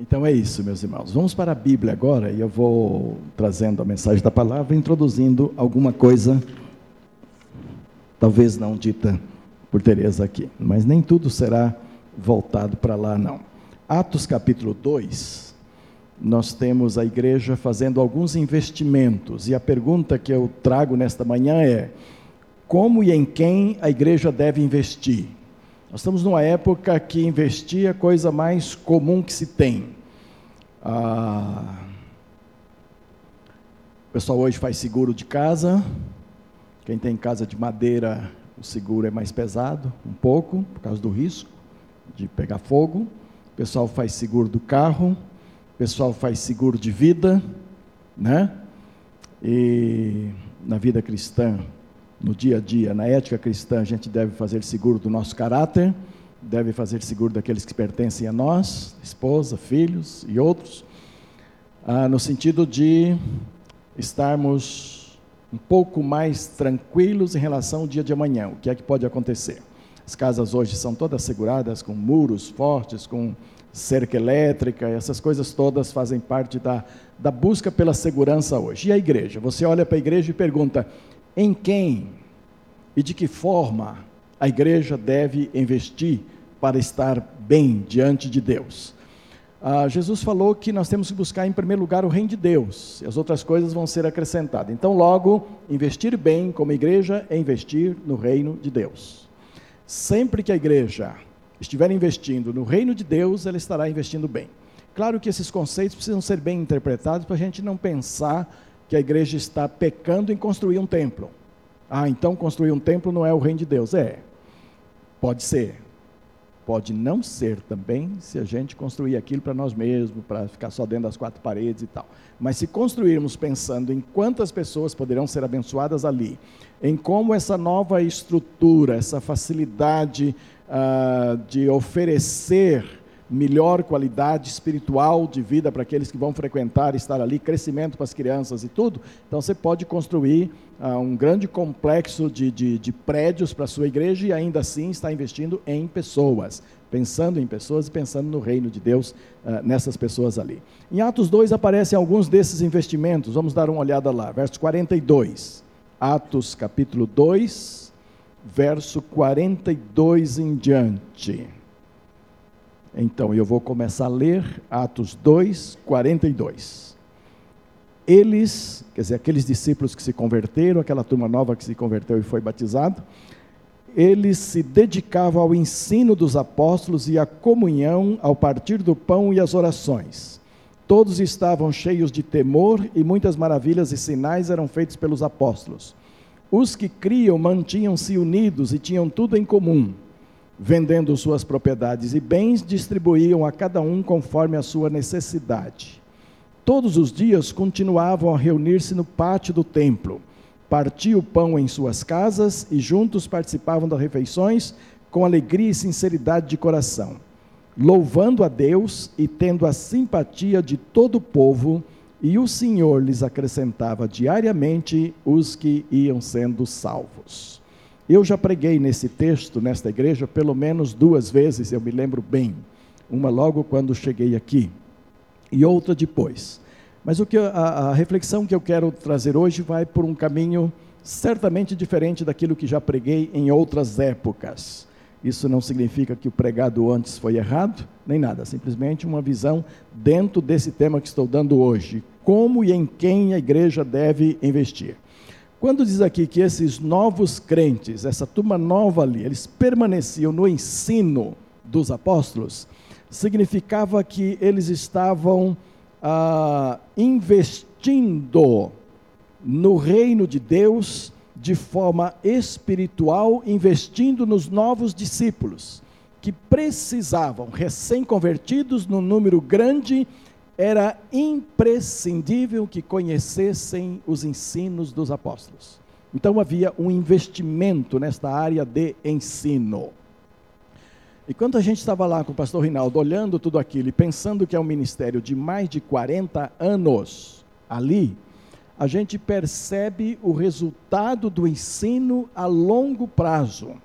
Então é isso, meus irmãos. Vamos para a Bíblia agora e eu vou trazendo a mensagem da palavra, introduzindo alguma coisa, talvez não dita por Teresa aqui, mas nem tudo será voltado para lá, não. Atos capítulo 2, nós temos a igreja fazendo alguns investimentos, e a pergunta que eu trago nesta manhã é: como e em quem a igreja deve investir? Nós estamos numa época que investir é a coisa mais comum que se tem. Ah, o pessoal hoje faz seguro de casa. Quem tem casa de madeira, o seguro é mais pesado, um pouco, por causa do risco de pegar fogo. O pessoal faz seguro do carro. O pessoal faz seguro de vida, né? E na vida cristã, no dia a dia, na ética cristã, a gente deve fazer seguro do nosso caráter, deve fazer seguro daqueles que pertencem a nós, esposa, filhos e outros, ah, no sentido de estarmos um pouco mais tranquilos em relação ao dia de amanhã, o que é que pode acontecer. As casas hoje são todas seguradas com muros fortes, com cerca elétrica, essas coisas todas fazem parte da, da busca pela segurança hoje. E a igreja? Você olha para a igreja e pergunta: em quem e de que forma a igreja deve investir para estar bem diante de Deus. Ah, Jesus falou que nós temos que buscar em primeiro lugar o reino de Deus, e as outras coisas vão ser acrescentadas. Então, logo, investir bem como igreja é investir no reino de Deus. Sempre que a igreja estiver investindo no reino de Deus, ela estará investindo bem. Claro que esses conceitos precisam ser bem interpretados para a gente não pensar que a igreja está pecando em construir um templo. Ah, então construir um templo não é o reino de Deus. É, pode ser. Pode não ser também se a gente construir aquilo para nós mesmos, para ficar só dentro das quatro paredes e tal. Mas se construirmos pensando em quantas pessoas poderão ser abençoadas ali, em como essa nova estrutura, essa facilidade uh, de oferecer melhor qualidade espiritual de vida para aqueles que vão frequentar, estar ali, crescimento para as crianças e tudo. Então você pode construir uh, um grande complexo de, de, de prédios para a sua igreja e ainda assim está investindo em pessoas, pensando em pessoas e pensando no reino de Deus uh, nessas pessoas ali. Em Atos 2 aparecem alguns desses investimentos, vamos dar uma olhada lá, verso 42. Atos capítulo 2, verso 42 em diante. Então, eu vou começar a ler Atos 2, 42. Eles, quer dizer, aqueles discípulos que se converteram, aquela turma nova que se converteu e foi batizado, eles se dedicavam ao ensino dos apóstolos e à comunhão, ao partir do pão e às orações. Todos estavam cheios de temor e muitas maravilhas e sinais eram feitos pelos apóstolos. Os que criam mantinham-se unidos e tinham tudo em comum vendendo suas propriedades e bens, distribuíam a cada um conforme a sua necessidade. Todos os dias continuavam a reunir-se no pátio do templo, partiam o pão em suas casas e juntos participavam das refeições com alegria e sinceridade de coração, louvando a Deus e tendo a simpatia de todo o povo, e o Senhor lhes acrescentava diariamente os que iam sendo salvos. Eu já preguei nesse texto, nesta igreja, pelo menos duas vezes, eu me lembro bem. Uma logo quando cheguei aqui, e outra depois. Mas o que a, a reflexão que eu quero trazer hoje vai por um caminho certamente diferente daquilo que já preguei em outras épocas. Isso não significa que o pregado antes foi errado, nem nada, simplesmente uma visão dentro desse tema que estou dando hoje. Como e em quem a igreja deve investir. Quando diz aqui que esses novos crentes, essa turma nova ali, eles permaneciam no ensino dos apóstolos, significava que eles estavam ah, investindo no reino de Deus de forma espiritual, investindo nos novos discípulos, que precisavam, recém-convertidos, num número grande, era imprescindível que conhecessem os ensinos dos apóstolos. Então havia um investimento nesta área de ensino. E quando a gente estava lá com o pastor Rinaldo, olhando tudo aquilo e pensando que é um ministério de mais de 40 anos ali, a gente percebe o resultado do ensino a longo prazo.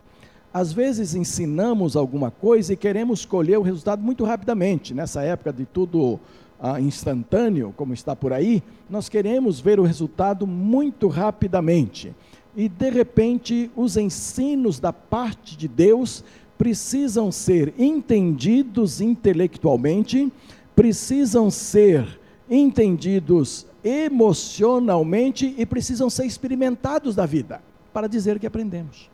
às vezes ensinamos alguma coisa e queremos colher o resultado muito rapidamente. Nessa época de tudo ah, instantâneo, como está por aí, nós queremos ver o resultado muito rapidamente. E de repente, os ensinos da parte de Deus precisam ser entendidos intelectualmente, precisam ser entendidos emocionalmente e precisam ser experimentados da vida para dizer que aprendemos.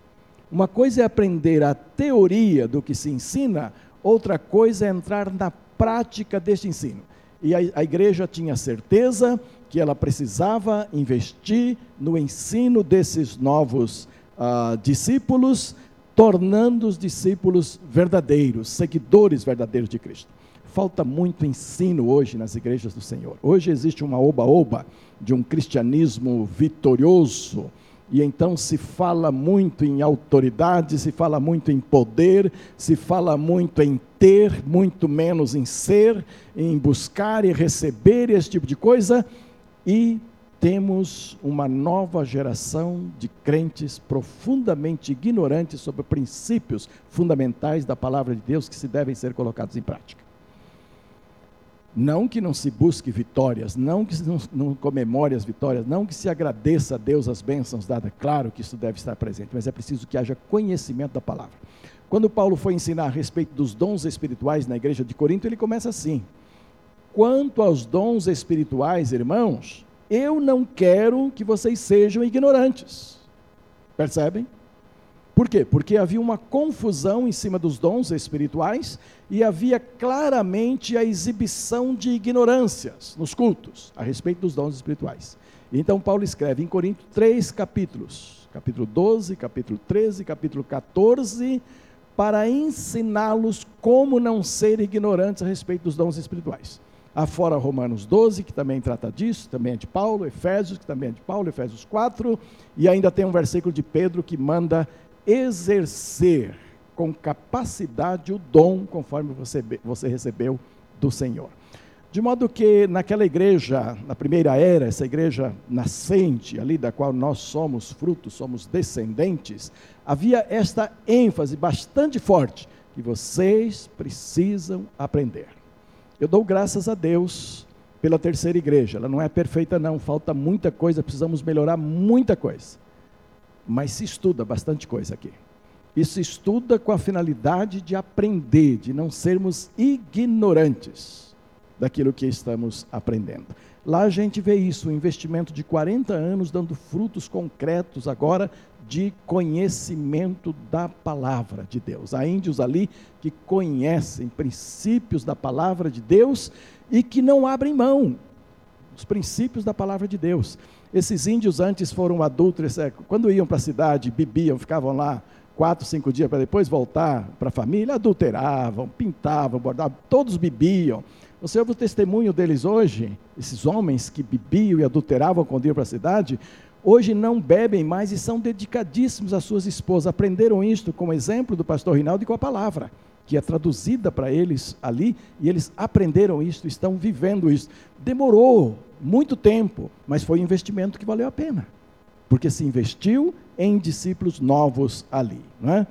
Uma coisa é aprender a teoria do que se ensina, outra coisa é entrar na prática deste ensino. E a, a igreja tinha certeza que ela precisava investir no ensino desses novos uh, discípulos, tornando os discípulos verdadeiros, seguidores verdadeiros de Cristo. Falta muito ensino hoje nas igrejas do Senhor. Hoje existe uma oba-oba de um cristianismo vitorioso, e então se fala muito em autoridade, se fala muito em poder, se fala muito em ter, muito menos em ser, em buscar e receber esse tipo de coisa, e temos uma nova geração de crentes profundamente ignorantes sobre princípios fundamentais da palavra de Deus que se devem ser colocados em prática. Não que não se busque vitórias, não que não, não comemore as vitórias, não que se agradeça a Deus as bênçãos dadas, claro que isso deve estar presente, mas é preciso que haja conhecimento da palavra. Quando Paulo foi ensinar a respeito dos dons espirituais na igreja de Corinto, ele começa assim: Quanto aos dons espirituais, irmãos, eu não quero que vocês sejam ignorantes. Percebem? Por quê? Porque havia uma confusão em cima dos dons espirituais e havia claramente a exibição de ignorâncias nos cultos a respeito dos dons espirituais. Então Paulo escreve em Corinto três capítulos, capítulo 12, capítulo 13, capítulo 14, para ensiná-los como não ser ignorantes a respeito dos dons espirituais. Afora Romanos 12, que também trata disso, também é de Paulo, Efésios, que também é de Paulo, Efésios 4, e ainda tem um versículo de Pedro que manda exercer com capacidade o dom conforme você, você recebeu do Senhor. De modo que naquela igreja, na primeira era, essa igreja nascente, ali da qual nós somos frutos, somos descendentes, havia esta ênfase bastante forte que vocês precisam aprender. Eu dou graças a Deus pela terceira igreja. Ela não é perfeita não, falta muita coisa, precisamos melhorar muita coisa mas se estuda bastante coisa aqui. Se estuda com a finalidade de aprender, de não sermos ignorantes daquilo que estamos aprendendo. Lá a gente vê isso, um investimento de 40 anos dando frutos concretos agora de conhecimento da palavra de Deus. Há índios ali que conhecem princípios da palavra de Deus e que não abrem mão dos princípios da palavra de Deus. Esses índios antes foram adultos, é, quando iam para a cidade, bebiam, ficavam lá quatro, cinco dias para depois voltar para a família, adulteravam, pintavam, bordavam, todos bebiam. Você ouve o testemunho deles hoje, esses homens que bebiam e adulteravam quando iam para a cidade, hoje não bebem mais e são dedicadíssimos às suas esposas. Aprenderam isto com o exemplo do pastor Rinaldo e com a palavra, que é traduzida para eles ali, e eles aprenderam isto, estão vivendo isso. Demorou muito tempo, mas foi um investimento que valeu a pena, porque se investiu em discípulos novos ali. Não é?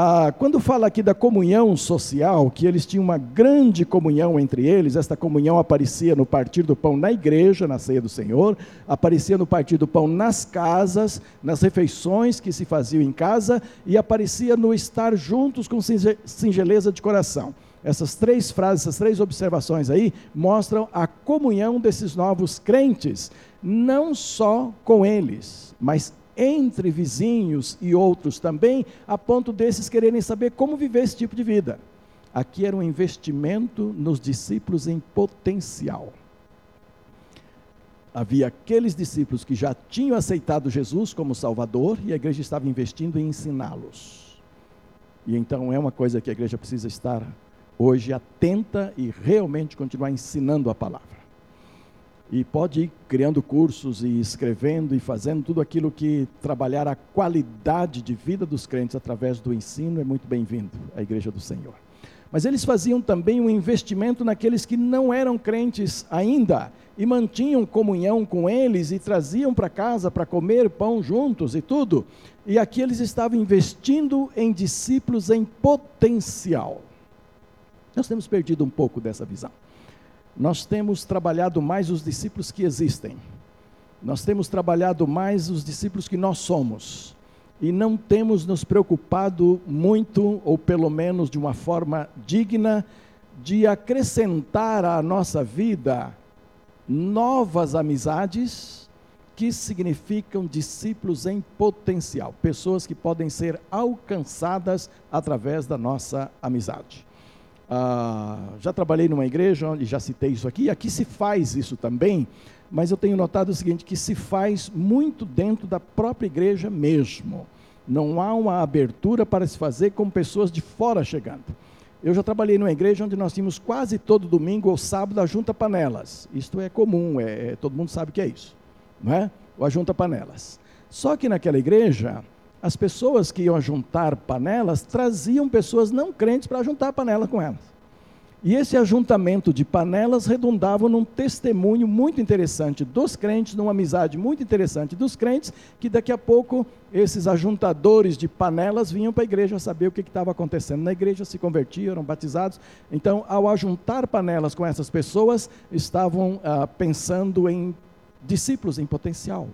Ah, quando fala aqui da comunhão social, que eles tinham uma grande comunhão entre eles, esta comunhão aparecia no partir do pão na igreja, na ceia do Senhor, aparecia no partir do pão nas casas, nas refeições que se faziam em casa, e aparecia no estar juntos com singeleza de coração. Essas três frases, essas três observações aí, mostram a comunhão desses novos crentes, não só com eles, mas entre vizinhos e outros também, a ponto desses quererem saber como viver esse tipo de vida. Aqui era um investimento nos discípulos em potencial. Havia aqueles discípulos que já tinham aceitado Jesus como Salvador e a igreja estava investindo em ensiná-los. E então é uma coisa que a igreja precisa estar hoje atenta e realmente continuar ensinando a palavra. E pode ir criando cursos e escrevendo e fazendo tudo aquilo que trabalhar a qualidade de vida dos crentes através do ensino é muito bem-vindo à Igreja do Senhor. Mas eles faziam também um investimento naqueles que não eram crentes ainda e mantinham comunhão com eles e traziam para casa para comer pão juntos e tudo. E aqui eles estavam investindo em discípulos em potencial. Nós temos perdido um pouco dessa visão. Nós temos trabalhado mais os discípulos que existem. Nós temos trabalhado mais os discípulos que nós somos e não temos nos preocupado muito, ou pelo menos de uma forma digna, de acrescentar à nossa vida novas amizades que significam discípulos em potencial, pessoas que podem ser alcançadas através da nossa amizade. Ah, já trabalhei numa igreja onde já citei isso aqui, e aqui se faz isso também, mas eu tenho notado o seguinte: que se faz muito dentro da própria igreja mesmo. Não há uma abertura para se fazer com pessoas de fora chegando. Eu já trabalhei numa igreja onde nós tínhamos quase todo domingo ou sábado a junta panelas. Isto é comum, é, é todo mundo sabe que é isso, não é? O a junta panelas. Só que naquela igreja, as pessoas que iam juntar panelas traziam pessoas não crentes para juntar panela com elas. E esse ajuntamento de panelas redundava num testemunho muito interessante dos crentes, numa amizade muito interessante dos crentes, que daqui a pouco esses ajuntadores de panelas vinham para a igreja saber o que estava acontecendo na igreja, se convertiam, eram batizados. Então, ao ajuntar panelas com essas pessoas, estavam ah, pensando em discípulos em potencial.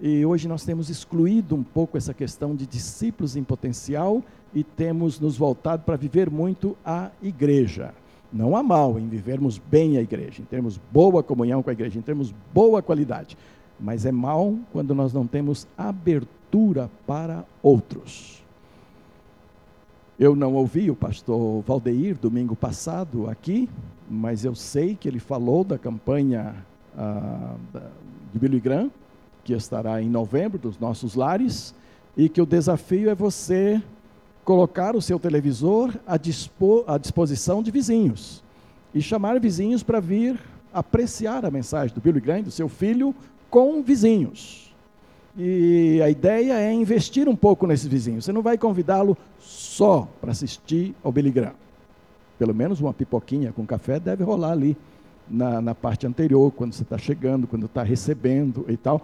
E hoje nós temos excluído um pouco essa questão de discípulos em potencial e temos nos voltado para viver muito a igreja. Não há mal em vivermos bem a igreja, em termos boa comunhão com a igreja, em termos boa qualidade. Mas é mal quando nós não temos abertura para outros. Eu não ouvi o pastor Valdeir domingo passado aqui, mas eu sei que ele falou da campanha ah, de Billy Graham, que estará em novembro, dos nossos lares, e que o desafio é você colocar o seu televisor à, dispo, à disposição de vizinhos e chamar vizinhos para vir apreciar a mensagem do Billy Graham, do seu filho, com vizinhos. E a ideia é investir um pouco nesses vizinhos. Você não vai convidá-lo só para assistir ao Billy Graham. Pelo menos uma pipoquinha com café deve rolar ali na, na parte anterior, quando você está chegando, quando está recebendo e tal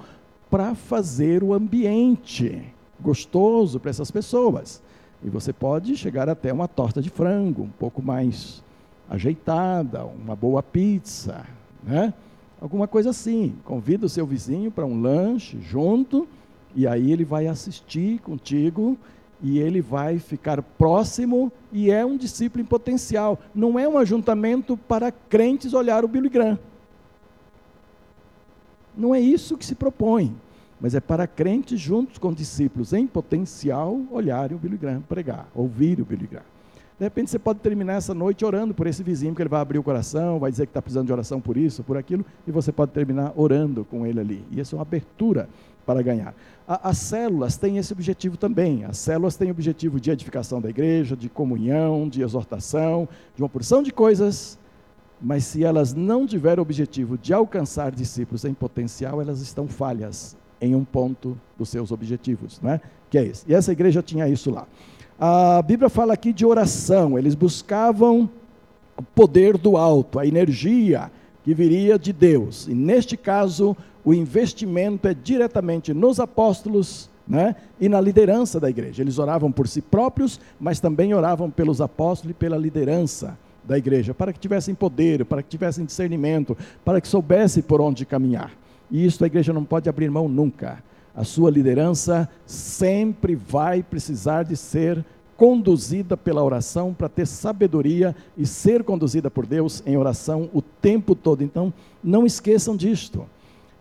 para fazer o ambiente gostoso para essas pessoas. E você pode chegar até uma torta de frango, um pouco mais ajeitada, uma boa pizza, né? Alguma coisa assim. Convida o seu vizinho para um lanche junto, e aí ele vai assistir contigo e ele vai ficar próximo e é um discípulo em potencial. Não é um ajuntamento para crentes olhar o Billy Graham. Não é isso que se propõe, mas é para crentes juntos com discípulos em potencial olharem o Billy Graham pregar, ouvir o Billy Graham. De repente você pode terminar essa noite orando por esse vizinho, que ele vai abrir o coração, vai dizer que está precisando de oração por isso, por aquilo, e você pode terminar orando com ele ali. E isso é uma abertura para ganhar. A, as células têm esse objetivo também. As células têm o objetivo de edificação da igreja, de comunhão, de exortação, de uma porção de coisas mas se elas não tiverem o objetivo de alcançar discípulos em potencial, elas estão falhas em um ponto dos seus objetivos, né? que é esse. E essa igreja tinha isso lá. A Bíblia fala aqui de oração, eles buscavam o poder do alto, a energia que viria de Deus. E neste caso, o investimento é diretamente nos apóstolos né, e na liderança da igreja. Eles oravam por si próprios, mas também oravam pelos apóstolos e pela liderança da igreja, para que tivessem poder, para que tivessem discernimento, para que soubessem por onde caminhar. E isso a igreja não pode abrir mão nunca. A sua liderança sempre vai precisar de ser conduzida pela oração para ter sabedoria e ser conduzida por Deus em oração o tempo todo. Então, não esqueçam disto.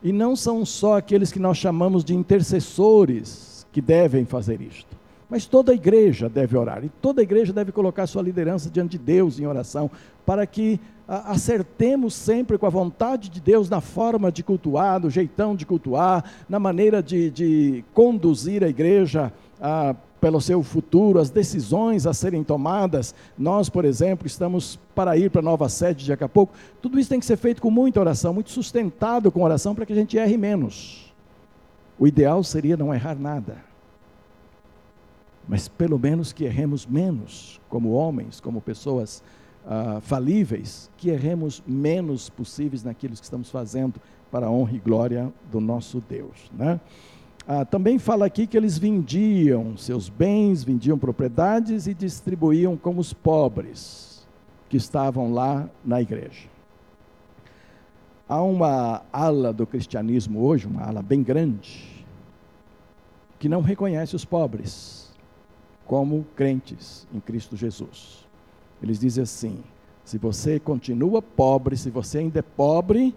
E não são só aqueles que nós chamamos de intercessores que devem fazer isto. Mas toda a igreja deve orar, e toda a igreja deve colocar sua liderança diante de Deus em oração, para que a, acertemos sempre com a vontade de Deus na forma de cultuar, no jeitão de cultuar, na maneira de, de conduzir a igreja a, pelo seu futuro, as decisões a serem tomadas. Nós, por exemplo, estamos para ir para a nova sede a pouco. Tudo isso tem que ser feito com muita oração, muito sustentado com oração, para que a gente erre menos. O ideal seria não errar nada mas pelo menos que erremos menos, como homens, como pessoas uh, falíveis, que erremos menos possíveis naquilo que estamos fazendo para a honra e glória do nosso Deus. Né? Ah, também fala aqui que eles vendiam seus bens, vendiam propriedades e distribuíam como os pobres que estavam lá na igreja. Há uma ala do cristianismo hoje, uma ala bem grande, que não reconhece os pobres como crentes em Cristo Jesus. Eles dizem assim: se você continua pobre, se você ainda é pobre,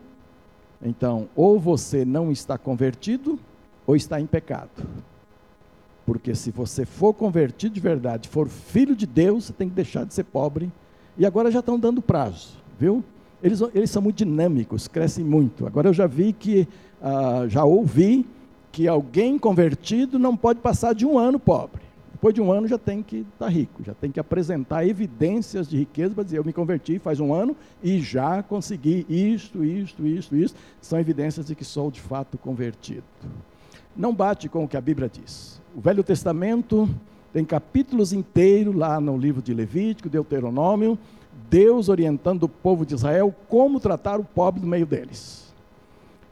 então ou você não está convertido, ou está em pecado. Porque se você for convertido de verdade, for filho de Deus, você tem que deixar de ser pobre. E agora já estão dando prazo, viu? Eles, eles são muito dinâmicos, crescem muito. Agora eu já vi que, ah, já ouvi que alguém convertido não pode passar de um ano pobre. Depois de um ano já tem que estar tá rico, já tem que apresentar evidências de riqueza para dizer: eu me converti faz um ano e já consegui isto, isto, isto, isto. São evidências de que sou de fato convertido não bate com o que a Bíblia diz. O Velho Testamento tem capítulos inteiros lá no livro de Levítico, Deuteronômio, Deus orientando o povo de Israel como tratar o pobre no meio deles.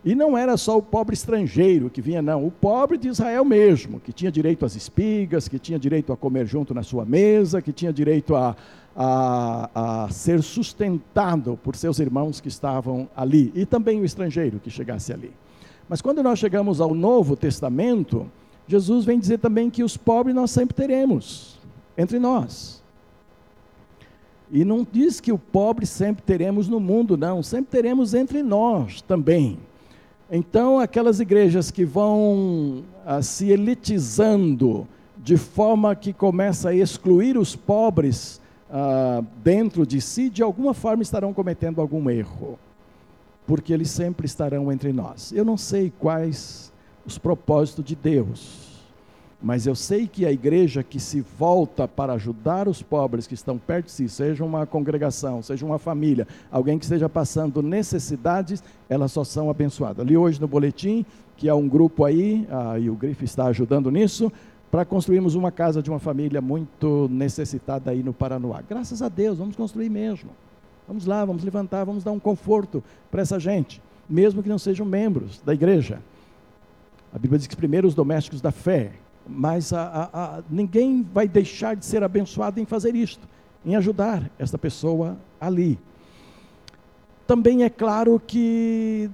E não era só o pobre estrangeiro que vinha, não, o pobre de Israel mesmo, que tinha direito às espigas, que tinha direito a comer junto na sua mesa, que tinha direito a, a, a ser sustentado por seus irmãos que estavam ali, e também o estrangeiro que chegasse ali. Mas quando nós chegamos ao Novo Testamento, Jesus vem dizer também que os pobres nós sempre teremos entre nós. E não diz que o pobre sempre teremos no mundo, não, sempre teremos entre nós também. Então, aquelas igrejas que vão ah, se elitizando de forma que começa a excluir os pobres ah, dentro de si, de alguma forma estarão cometendo algum erro porque eles sempre estarão entre nós. Eu não sei quais os propósitos de Deus, mas eu sei que a igreja que se volta para ajudar os pobres que estão perto de si, seja uma congregação, seja uma família, alguém que esteja passando necessidades, elas só são abençoadas. Ali hoje no boletim, que é um grupo aí, e o Grife está ajudando nisso, para construirmos uma casa de uma família muito necessitada aí no Paranoá. Graças a Deus, vamos construir mesmo. Vamos lá, vamos levantar, vamos dar um conforto para essa gente, mesmo que não sejam membros da igreja. A Bíblia diz que primeiro os domésticos da fé, mas a, a, a, ninguém vai deixar de ser abençoado em fazer isto, em ajudar essa pessoa ali. Também é claro que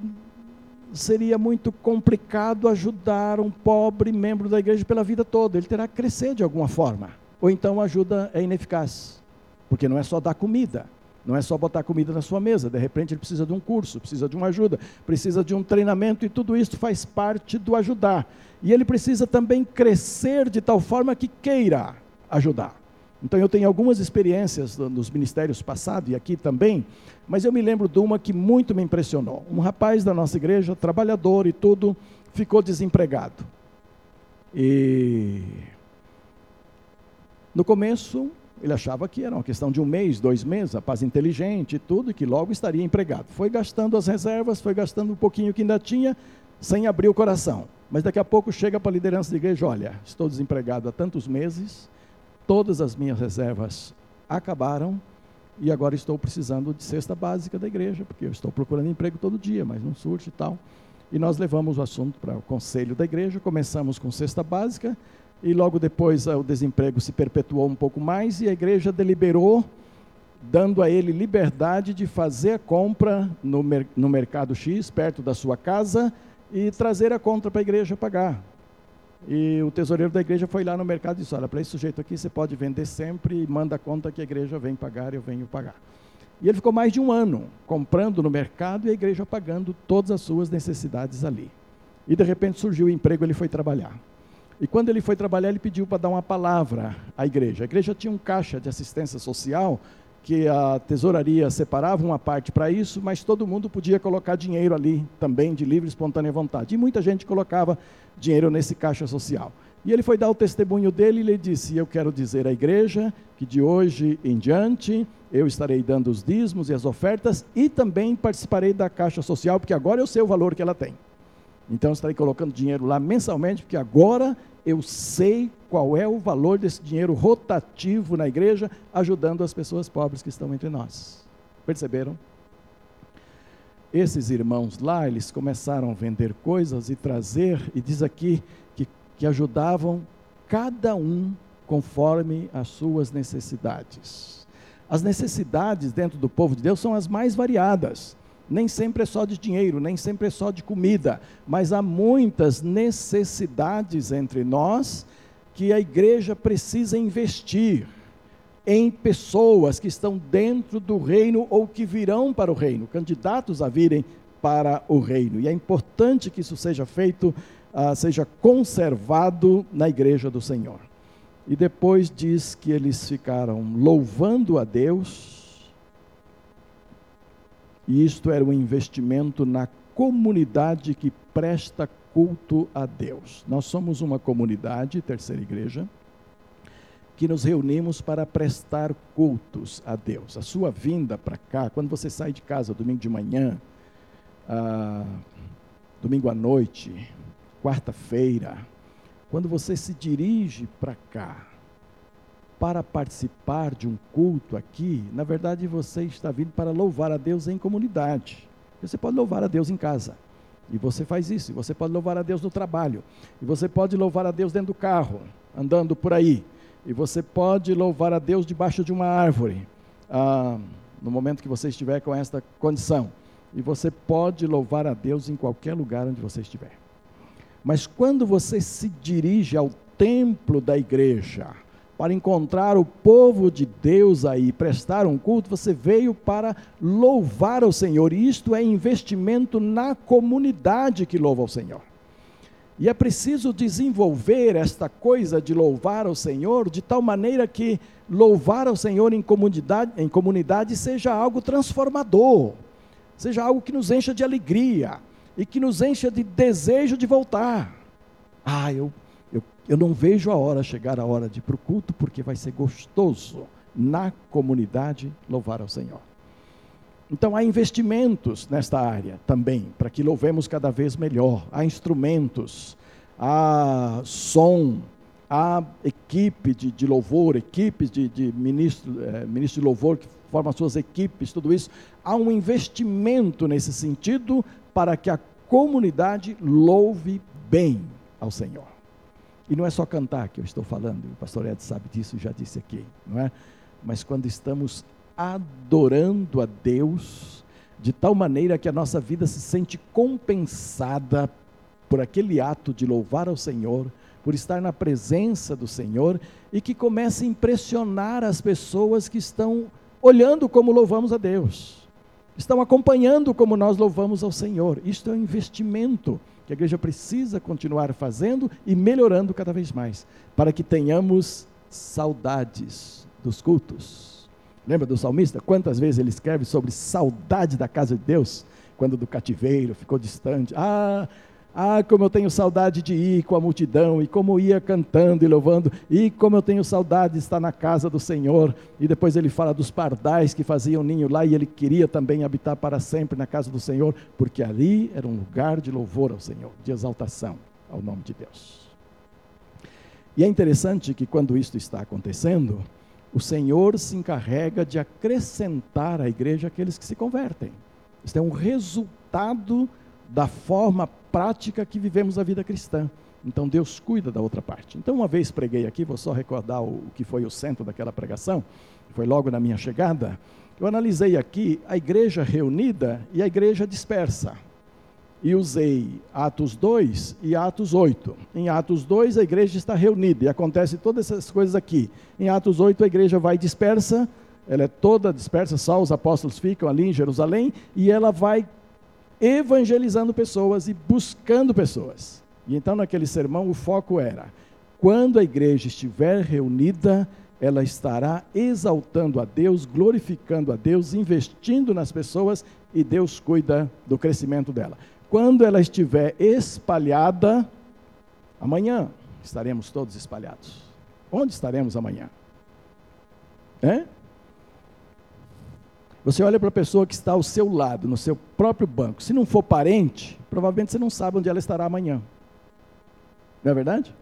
seria muito complicado ajudar um pobre membro da igreja pela vida toda, ele terá que crescer de alguma forma, ou então a ajuda é ineficaz, porque não é só dar comida não é só botar comida na sua mesa, de repente ele precisa de um curso, precisa de uma ajuda, precisa de um treinamento e tudo isso faz parte do ajudar. E ele precisa também crescer de tal forma que queira ajudar. Então eu tenho algumas experiências nos ministérios passados e aqui também, mas eu me lembro de uma que muito me impressionou. Um rapaz da nossa igreja, trabalhador e tudo, ficou desempregado. E no começo ele achava que era uma questão de um mês, dois meses, rapaz inteligente e tudo, e que logo estaria empregado. Foi gastando as reservas, foi gastando um pouquinho que ainda tinha, sem abrir o coração. Mas daqui a pouco chega para a liderança da igreja: olha, estou desempregado há tantos meses, todas as minhas reservas acabaram e agora estou precisando de cesta básica da igreja, porque eu estou procurando emprego todo dia, mas não surge e tal. E nós levamos o assunto para o conselho da igreja, começamos com cesta básica, e logo depois o desemprego se perpetuou um pouco mais e a igreja deliberou, dando a ele liberdade de fazer a compra no, mer no mercado X, perto da sua casa, e trazer a conta para a igreja pagar. E o tesoureiro da igreja foi lá no mercado e disse: Olha, para esse sujeito aqui você pode vender sempre e manda a conta que a igreja vem pagar, eu venho pagar. E ele ficou mais de um ano comprando no mercado e a igreja pagando todas as suas necessidades ali. E de repente surgiu o emprego, ele foi trabalhar. E quando ele foi trabalhar, ele pediu para dar uma palavra à igreja. A igreja tinha um caixa de assistência social que a tesouraria separava uma parte para isso, mas todo mundo podia colocar dinheiro ali também de livre e espontânea vontade. E muita gente colocava dinheiro nesse caixa social. E ele foi dar o testemunho dele e ele disse: Eu quero dizer à igreja que de hoje em diante eu estarei dando os dízimos e as ofertas e também participarei da caixa social, porque agora eu sei o valor que ela tem. Então eu estarei colocando dinheiro lá mensalmente, porque agora eu sei qual é o valor desse dinheiro rotativo na igreja, ajudando as pessoas pobres que estão entre nós. Perceberam? Esses irmãos lá, eles começaram a vender coisas e trazer, e diz aqui que, que ajudavam cada um conforme as suas necessidades. As necessidades dentro do povo de Deus são as mais variadas. Nem sempre é só de dinheiro, nem sempre é só de comida, mas há muitas necessidades entre nós que a igreja precisa investir em pessoas que estão dentro do reino ou que virão para o reino, candidatos a virem para o reino. E é importante que isso seja feito, uh, seja conservado na igreja do Senhor. E depois diz que eles ficaram louvando a Deus, e isto era um investimento na comunidade que presta culto a Deus. Nós somos uma comunidade, terceira igreja, que nos reunimos para prestar cultos a Deus. A sua vinda para cá, quando você sai de casa domingo de manhã, ah, domingo à noite, quarta-feira, quando você se dirige para cá para participar de um culto aqui, na verdade você está vindo para louvar a Deus em comunidade. Você pode louvar a Deus em casa. E você faz isso. Você pode louvar a Deus no trabalho. E você pode louvar a Deus dentro do carro, andando por aí. E você pode louvar a Deus debaixo de uma árvore, ah, no momento que você estiver com esta condição. E você pode louvar a Deus em qualquer lugar onde você estiver. Mas quando você se dirige ao templo da igreja para encontrar o povo de Deus aí, prestar um culto, você veio para louvar ao Senhor. E isto é investimento na comunidade que louva ao Senhor. E é preciso desenvolver esta coisa de louvar ao Senhor de tal maneira que louvar ao Senhor em comunidade, em comunidade seja algo transformador, seja algo que nos encha de alegria, e que nos encha de desejo de voltar. Ah, eu, eu, não vejo a hora chegar a hora de ir para o culto, porque vai ser gostoso na comunidade louvar ao Senhor. Então há investimentos nesta área também, para que louvemos cada vez melhor. Há instrumentos, há som, há equipe de, de louvor, equipes de, de ministro, é, ministro de louvor que formam suas equipes, tudo isso. Há um investimento nesse sentido para que a comunidade louve bem ao Senhor. E não é só cantar que eu estou falando, o pastor Ed sabe disso, já disse aqui, não é? Mas quando estamos adorando a Deus, de tal maneira que a nossa vida se sente compensada por aquele ato de louvar ao Senhor, por estar na presença do Senhor e que começa a impressionar as pessoas que estão olhando como louvamos a Deus estão acompanhando como nós louvamos ao Senhor. Isto é um investimento que a igreja precisa continuar fazendo e melhorando cada vez mais, para que tenhamos saudades dos cultos. Lembra do salmista? Quantas vezes ele escreve sobre saudade da casa de Deus? Quando do cativeiro ficou distante. Ah, ah, como eu tenho saudade de ir com a multidão, e como ia cantando e louvando, e como eu tenho saudade de estar na casa do Senhor. E depois ele fala dos pardais que faziam ninho lá, e ele queria também habitar para sempre na casa do Senhor, porque ali era um lugar de louvor ao Senhor, de exaltação ao nome de Deus. E é interessante que quando isto está acontecendo, o Senhor se encarrega de acrescentar à igreja aqueles que se convertem. Isso é um resultado da forma prática que vivemos a vida cristã. Então Deus cuida da outra parte. Então, uma vez preguei aqui, vou só recordar o, que foi o centro daquela pregação, foi logo na minha chegada. Eu analisei aqui a igreja reunida e a igreja dispersa. E usei Atos 2 e Atos 8. Em Atos 2, a igreja está reunida e acontece todas essas coisas aqui. Em Atos 8, a igreja vai dispersa, ela é toda dispersa, só os apóstolos ficam ali em Jerusalém, e ela vai evangelizando pessoas e buscando pessoas. E então, naquele sermão, o foco era: quando a igreja estiver reunida, ela estará exaltando a Deus, glorificando a Deus, investindo nas pessoas e Deus cuida do crescimento dela. Quando ela estiver espalhada, amanhã estaremos todos espalhados. Onde estaremos amanhã? É? Você olha para a pessoa que está ao seu lado, no seu próprio banco. Se não for parente, provavelmente você não sabe onde ela estará amanhã. Não é verdade?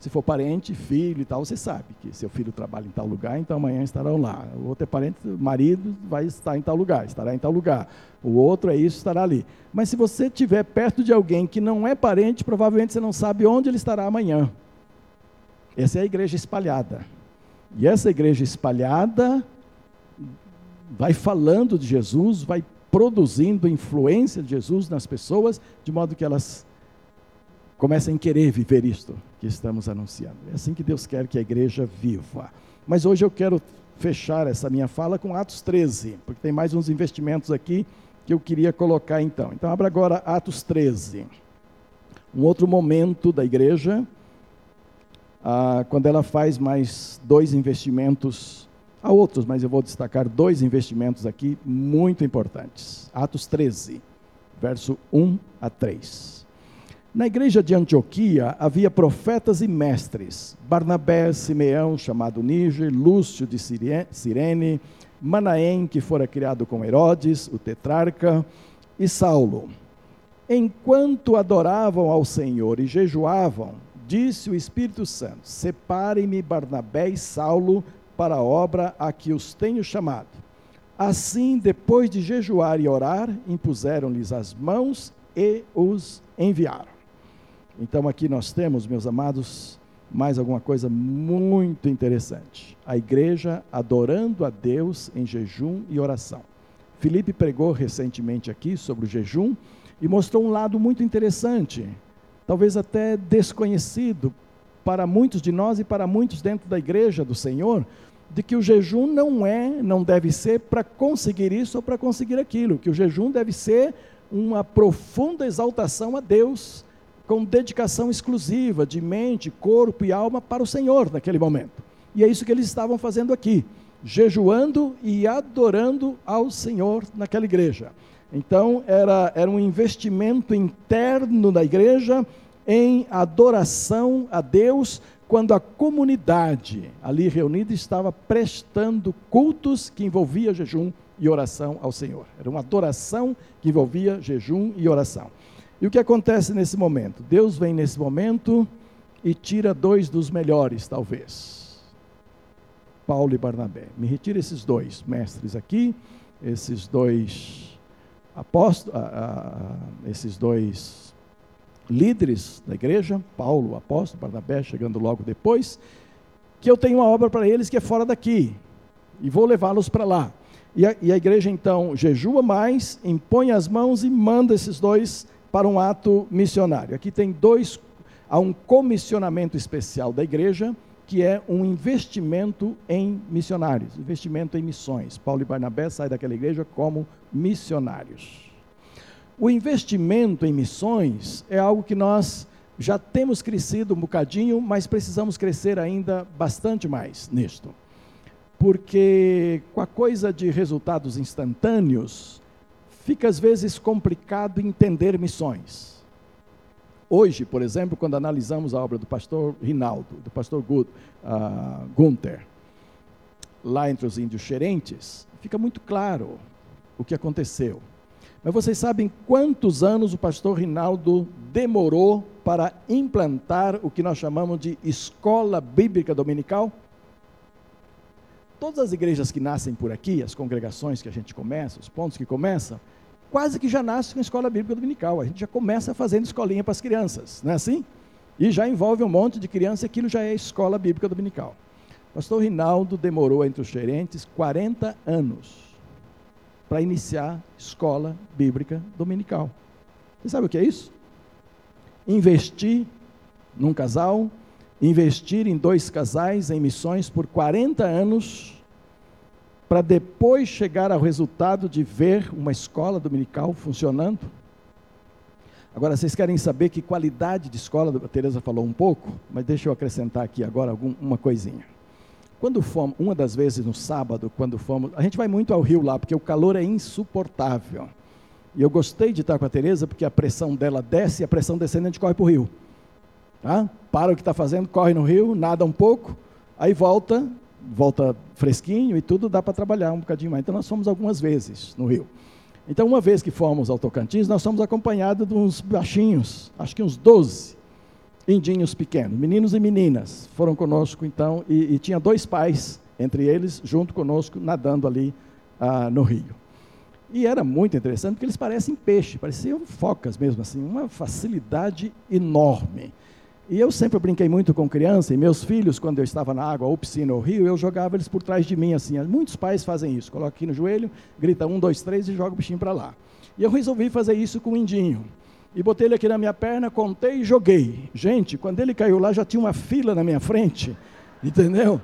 Se for parente, filho e tal, você sabe que seu filho trabalha em tal lugar, então amanhã estarão lá. O outro é parente, marido vai estar em tal lugar, estará em tal lugar. O outro é isso, estará ali. Mas se você estiver perto de alguém que não é parente, provavelmente você não sabe onde ele estará amanhã. Essa é a igreja espalhada. E essa igreja espalhada vai falando de Jesus, vai produzindo influência de Jesus nas pessoas, de modo que elas comecem a querer viver isto que estamos anunciando. É assim que Deus quer que a igreja viva. Mas hoje eu quero fechar essa minha fala com Atos 13, porque tem mais uns investimentos aqui que eu queria colocar então. Então abra agora Atos 13. Um outro momento da igreja, ah, quando ela faz mais dois investimentos, há outros, mas eu vou destacar dois investimentos aqui muito importantes. Atos 13, verso 1 a 3. Na igreja de Antioquia havia profetas e mestres: Barnabé, Simeão, chamado Níger, Lúcio de Cirene, Manaém, que fora criado com Herodes, o tetrarca, e Saulo. Enquanto adoravam ao Senhor e jejuavam, disse o Espírito Santo: Separem-me Barnabé e Saulo para a obra a que os tenho chamado. Assim, depois de jejuar e orar, impuseram-lhes as mãos e os enviaram. Então aqui nós temos, meus amados, mais alguma coisa muito interessante. A igreja adorando a Deus em jejum e oração. Felipe pregou recentemente aqui sobre o jejum e mostrou um lado muito interessante, talvez até desconhecido para muitos de nós e para muitos dentro da igreja do Senhor, de que o jejum não é, não deve ser para conseguir isso ou para conseguir aquilo, que o jejum deve ser uma profunda exaltação a Deus com dedicação exclusiva de mente, corpo e alma para o Senhor naquele momento. E é isso que eles estavam fazendo aqui, jejuando e adorando ao Senhor naquela igreja. Então, era, era um investimento interno da igreja em adoração a Deus, quando a comunidade ali reunida estava prestando cultos que envolvia jejum e oração ao Senhor. Era uma adoração que envolvia jejum e oração. E o que acontece nesse momento? Deus vem nesse momento e tira dois dos melhores, talvez. Paulo e Barnabé. Me retira esses dois mestres aqui, esses dois apóstolos, esses dois líderes da igreja, Paulo, apóstolo, Barnabé, chegando logo depois, que eu tenho uma obra para eles que é fora daqui, e vou levá-los para lá. E a, e a igreja então jejua mais, impõe as mãos e manda esses dois para um ato missionário. Aqui tem dois, há um comissionamento especial da igreja, que é um investimento em missionários, investimento em missões. Paulo e Barnabé saem daquela igreja como missionários. O investimento em missões é algo que nós já temos crescido um bocadinho, mas precisamos crescer ainda bastante mais nisto. Porque com a coisa de resultados instantâneos, fica às vezes complicado entender missões. Hoje, por exemplo, quando analisamos a obra do pastor Rinaldo, do pastor uh, Gunther, lá entre os índios xerentes, fica muito claro o que aconteceu. Mas vocês sabem quantos anos o pastor Rinaldo demorou para implantar o que nós chamamos de escola bíblica dominical? Todas as igrejas que nascem por aqui, as congregações que a gente começa, os pontos que começam, quase que já nasce com escola bíblica dominical. A gente já começa fazendo escolinha para as crianças, não é assim? E já envolve um monte de criança e aquilo já é escola bíblica dominical. Pastor Rinaldo demorou entre os gerentes 40 anos para iniciar escola bíblica dominical. Você sabe o que é isso? Investir num casal, investir em dois casais em missões por 40 anos para depois chegar ao resultado de ver uma escola dominical funcionando? Agora, vocês querem saber que qualidade de escola, a Tereza falou um pouco, mas deixa eu acrescentar aqui agora algum, uma coisinha. Quando fomos, uma das vezes no sábado, quando fomos, a gente vai muito ao rio lá, porque o calor é insuportável. E eu gostei de estar com a Tereza, porque a pressão dela desce e a pressão descendo a gente corre para o rio. Tá? Para o que está fazendo, corre no rio, nada um pouco, aí volta volta fresquinho e tudo, dá para trabalhar um bocadinho mais. Então nós fomos algumas vezes no Rio. Então, uma vez que fomos ao Tocantins, nós fomos acompanhados de uns baixinhos, acho que uns 12, indinhos pequenos, meninos e meninas, foram conosco então, e, e tinha dois pais, entre eles, junto conosco, nadando ali ah, no rio. E era muito interessante, porque eles parecem peixe, pareciam focas mesmo, assim, uma facilidade enorme. E eu sempre brinquei muito com criança, e meus filhos, quando eu estava na água, ou piscina ou rio, eu jogava eles por trás de mim, assim. Muitos pais fazem isso, coloca aqui no joelho, grita um, dois, três e joga o bichinho para lá. E eu resolvi fazer isso com o indinho. E botei ele aqui na minha perna, contei e joguei. Gente, quando ele caiu lá, já tinha uma fila na minha frente, entendeu?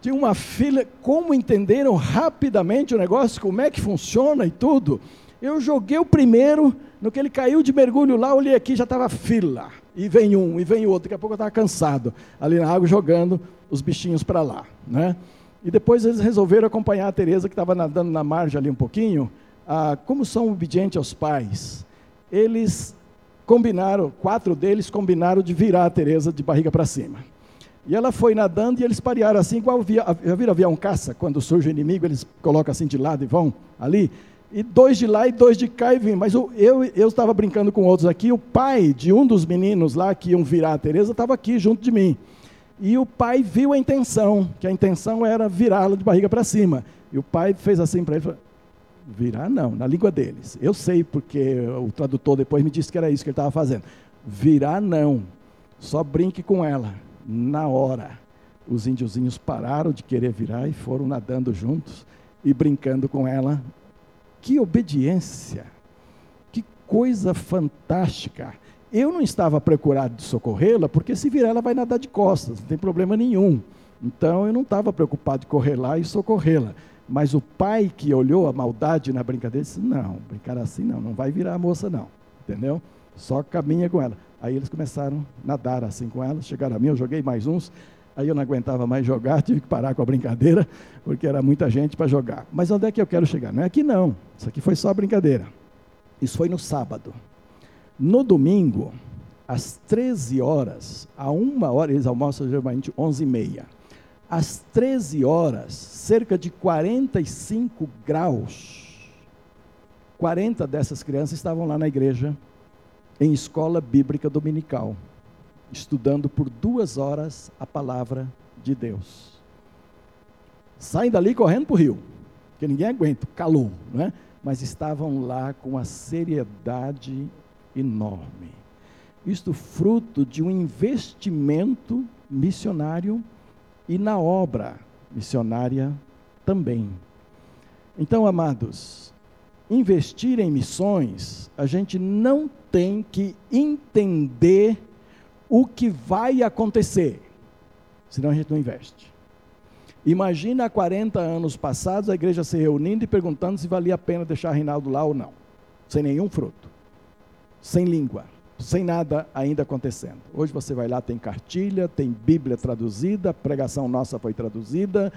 Tinha uma fila, como entenderam rapidamente o negócio, como é que funciona e tudo. Eu joguei o primeiro, no que ele caiu de mergulho lá, olhei aqui, já estava fila e vem um, e vem outro. Daqui a pouco eu estava cansado, ali na água, jogando os bichinhos para lá. Né? E depois eles resolveram acompanhar a Tereza, que estava nadando na margem ali um pouquinho. Ah, como são obedientes aos pais, eles combinaram, quatro deles combinaram de virar a Tereza de barriga para cima. E ela foi nadando e eles parearam assim, igual via, já viram avião caça? Quando surge o inimigo, eles colocam assim de lado e vão ali e dois de lá e dois de cá e vim. Mas eu, eu estava brincando com outros aqui, o pai de um dos meninos lá que iam virar a Tereza estava aqui junto de mim. E o pai viu a intenção, que a intenção era virá-la de barriga para cima. E o pai fez assim para ele, virar não, na língua deles. Eu sei porque o tradutor depois me disse que era isso que ele estava fazendo. Virar não, só brinque com ela, na hora. Os índiozinhos pararam de querer virar e foram nadando juntos e brincando com ela que obediência! Que coisa fantástica! Eu não estava procurado de socorrê-la, porque se virar ela vai nadar de costas, não tem problema nenhum. Então eu não estava preocupado de correr lá e socorrê-la. Mas o pai que olhou a maldade na brincadeira disse: Não, brincar assim não, não vai virar a moça, não. Entendeu? Só caminha com ela. Aí eles começaram a nadar assim com ela, chegaram a mim, eu joguei mais uns. Aí eu não aguentava mais jogar, tive que parar com a brincadeira, porque era muita gente para jogar. Mas onde é que eu quero chegar? Não é aqui não. Isso aqui foi só brincadeira. Isso foi no sábado. No domingo, às 13 horas, a uma hora, eles almoçam geralmente 11 e meia. Às 13 horas, cerca de 45 graus, 40 dessas crianças estavam lá na igreja, em escola bíblica dominical estudando por duas horas a palavra de Deus. Saem dali correndo para o rio, porque ninguém aguenta, calor, não é? mas estavam lá com uma seriedade enorme. Isto fruto de um investimento missionário e na obra missionária também. Então, amados, investir em missões, a gente não tem que entender o que vai acontecer, senão a gente não investe. Imagina há 40 anos passados a igreja se reunindo e perguntando se valia a pena deixar Reinaldo lá ou não, sem nenhum fruto, sem língua, sem nada ainda acontecendo. Hoje você vai lá, tem cartilha, tem Bíblia traduzida, a pregação nossa foi traduzida,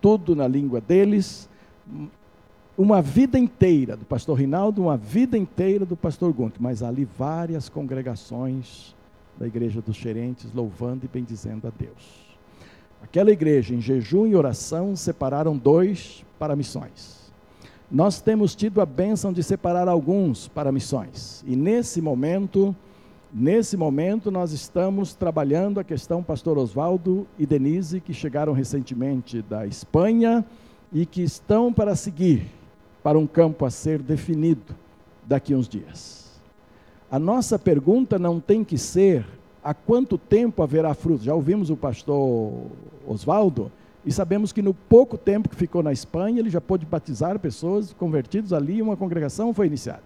tudo na língua deles. Uma vida inteira do pastor Rinaldo, uma vida inteira do pastor Gunther, mas ali várias congregações da igreja dos gerentes, louvando e bendizendo a Deus. Aquela igreja, em jejum e oração, separaram dois para missões. Nós temos tido a bênção de separar alguns para missões. E nesse momento, nesse momento, nós estamos trabalhando a questão pastor Oswaldo e Denise, que chegaram recentemente da Espanha e que estão para seguir para um campo a ser definido daqui uns dias. A nossa pergunta não tem que ser há quanto tempo haverá fruto. Já ouvimos o pastor Oswaldo e sabemos que no pouco tempo que ficou na Espanha, ele já pôde batizar pessoas convertidas ali e uma congregação foi iniciada.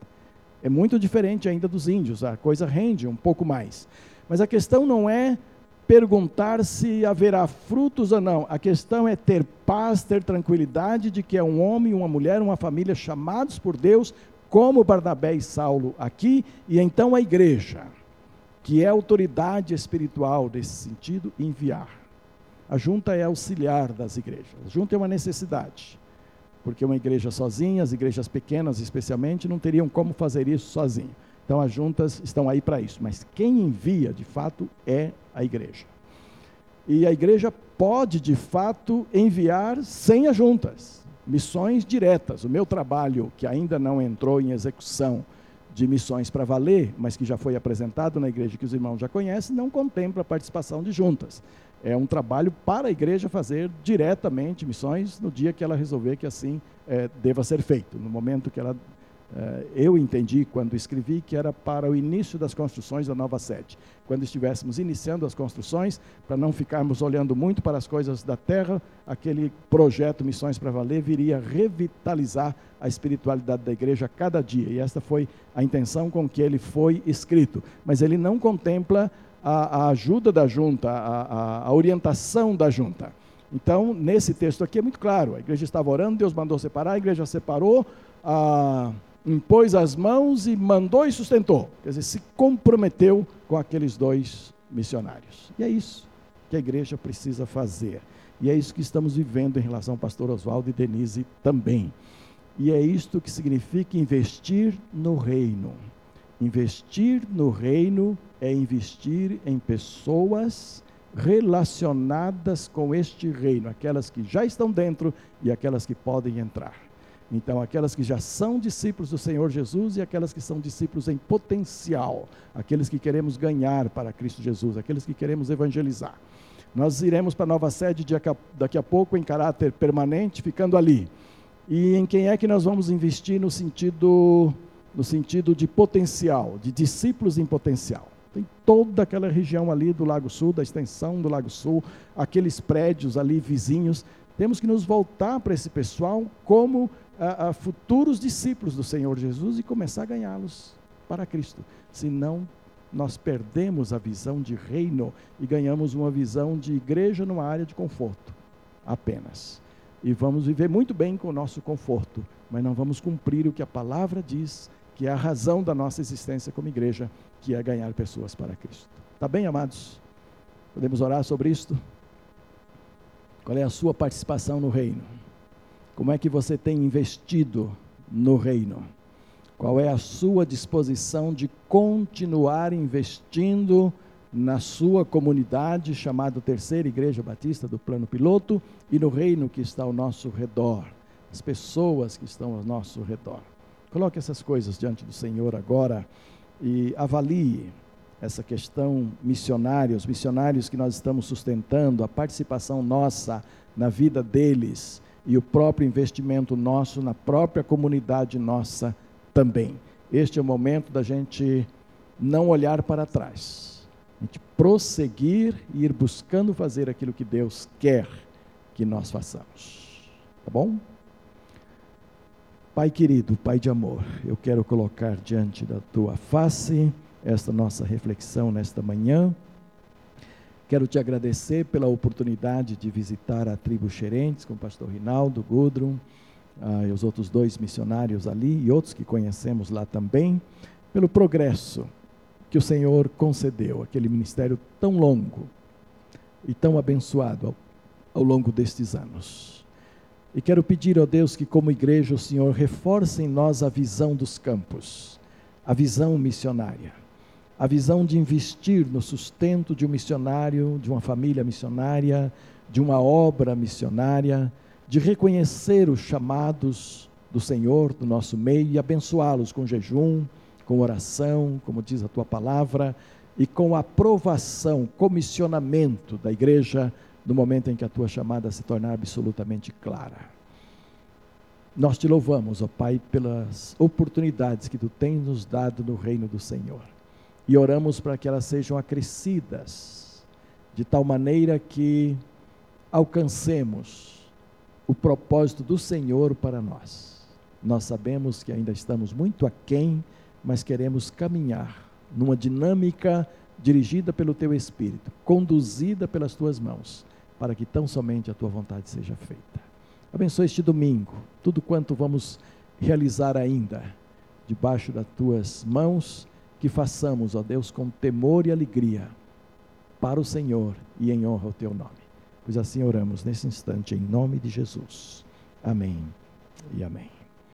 É muito diferente ainda dos índios, a coisa rende um pouco mais. Mas a questão não é perguntar se haverá frutos ou não. A questão é ter paz, ter tranquilidade de que é um homem, uma mulher, uma família chamados por Deus como Barnabé e Saulo aqui, e então a igreja, que é autoridade espiritual nesse sentido, enviar. A junta é auxiliar das igrejas. A junta é uma necessidade, porque uma igreja sozinha, as igrejas pequenas especialmente, não teriam como fazer isso sozinho. Então as juntas estão aí para isso, mas quem envia de fato é a igreja. E a igreja pode de fato enviar sem as juntas missões diretas. O meu trabalho, que ainda não entrou em execução, de missões para valer, mas que já foi apresentado na igreja que os irmãos já conhecem, não contempla a participação de juntas. É um trabalho para a igreja fazer diretamente missões no dia que ela resolver que assim é, deva ser feito, no momento que ela eh, eu entendi quando escrevi que era para o início das construções da nova sede. Quando estivéssemos iniciando as construções, para não ficarmos olhando muito para as coisas da terra, aquele projeto Missões para Valer viria revitalizar a espiritualidade da igreja a cada dia. E esta foi a intenção com que ele foi escrito. Mas ele não contempla a, a ajuda da junta, a, a, orientação da junta. Então, nesse texto aqui é muito claro: a igreja estava orando, Deus mandou separar, a igreja separou. A, impôs as mãos e mandou e sustentou. Quer dizer, se comprometeu com aqueles dois missionários. E é isso que a igreja precisa fazer. E é isso que estamos vivendo em relação ao pastor Oswaldo e Denise também. E é isto que significa investir no reino. Investir no reino é investir em pessoas relacionadas com este reino, aquelas que já estão dentro e aquelas que podem entrar. Então, aquelas que já são discípulos do Senhor Jesus e aquelas que são discípulos em potencial, aqueles que queremos ganhar para Cristo Jesus, aqueles que queremos evangelizar. Nós iremos para a nova sede daqui a pouco em caráter permanente, ficando ali. E em quem é que nós vamos investir no sentido, no sentido de potencial, de discípulos em potencial? Tem toda aquela região ali do Lago Sul, da extensão do Lago Sul, aqueles prédios ali vizinhos. Temos que nos voltar para esse pessoal como a, a futuros discípulos do Senhor Jesus e começar a ganhá-los para Cristo. Senão, nós perdemos a visão de reino e ganhamos uma visão de igreja numa área de conforto apenas. E vamos viver muito bem com o nosso conforto, mas não vamos cumprir o que a palavra diz, que é a razão da nossa existência como igreja, que é ganhar pessoas para Cristo. Tá bem, amados? Podemos orar sobre isto? Qual é a sua participação no reino? Como é que você tem investido no reino? Qual é a sua disposição de continuar investindo na sua comunidade, chamada Terceira Igreja Batista do Plano Piloto, e no reino que está ao nosso redor, as pessoas que estão ao nosso redor? Coloque essas coisas diante do Senhor agora e avalie essa questão missionária, os missionários que nós estamos sustentando, a participação nossa na vida deles e o próprio investimento nosso na própria comunidade nossa também. Este é o momento da gente não olhar para trás, a gente prosseguir e ir buscando fazer aquilo que Deus quer que nós façamos. Tá bom? Pai querido, Pai de amor, eu quero colocar diante da tua face esta nossa reflexão nesta manhã. Quero te agradecer pela oportunidade de visitar a tribo Xerentes com o pastor Rinaldo, Gudrun, ah, e os outros dois missionários ali e outros que conhecemos lá também, pelo progresso que o Senhor concedeu, aquele ministério tão longo e tão abençoado ao, ao longo destes anos. E quero pedir a Deus que, como igreja, o Senhor reforce em nós a visão dos campos, a visão missionária a visão de investir no sustento de um missionário, de uma família missionária, de uma obra missionária, de reconhecer os chamados do Senhor do nosso meio e abençoá-los com jejum, com oração, como diz a tua palavra, e com aprovação, comissionamento da igreja no momento em que a tua chamada se tornar absolutamente clara. Nós te louvamos, ó Pai, pelas oportunidades que tu tens nos dado no reino do Senhor e oramos para que elas sejam acrescidas, de tal maneira que alcancemos o propósito do Senhor para nós. Nós sabemos que ainda estamos muito aquém, mas queremos caminhar numa dinâmica dirigida pelo Teu Espírito, conduzida pelas Tuas mãos, para que tão somente a Tua vontade seja feita. Abençoe este domingo, tudo quanto vamos realizar ainda, debaixo das Tuas mãos que façamos, ó Deus, com temor e alegria para o Senhor e em honra ao teu nome. Pois assim oramos nesse instante, em nome de Jesus. Amém e amém.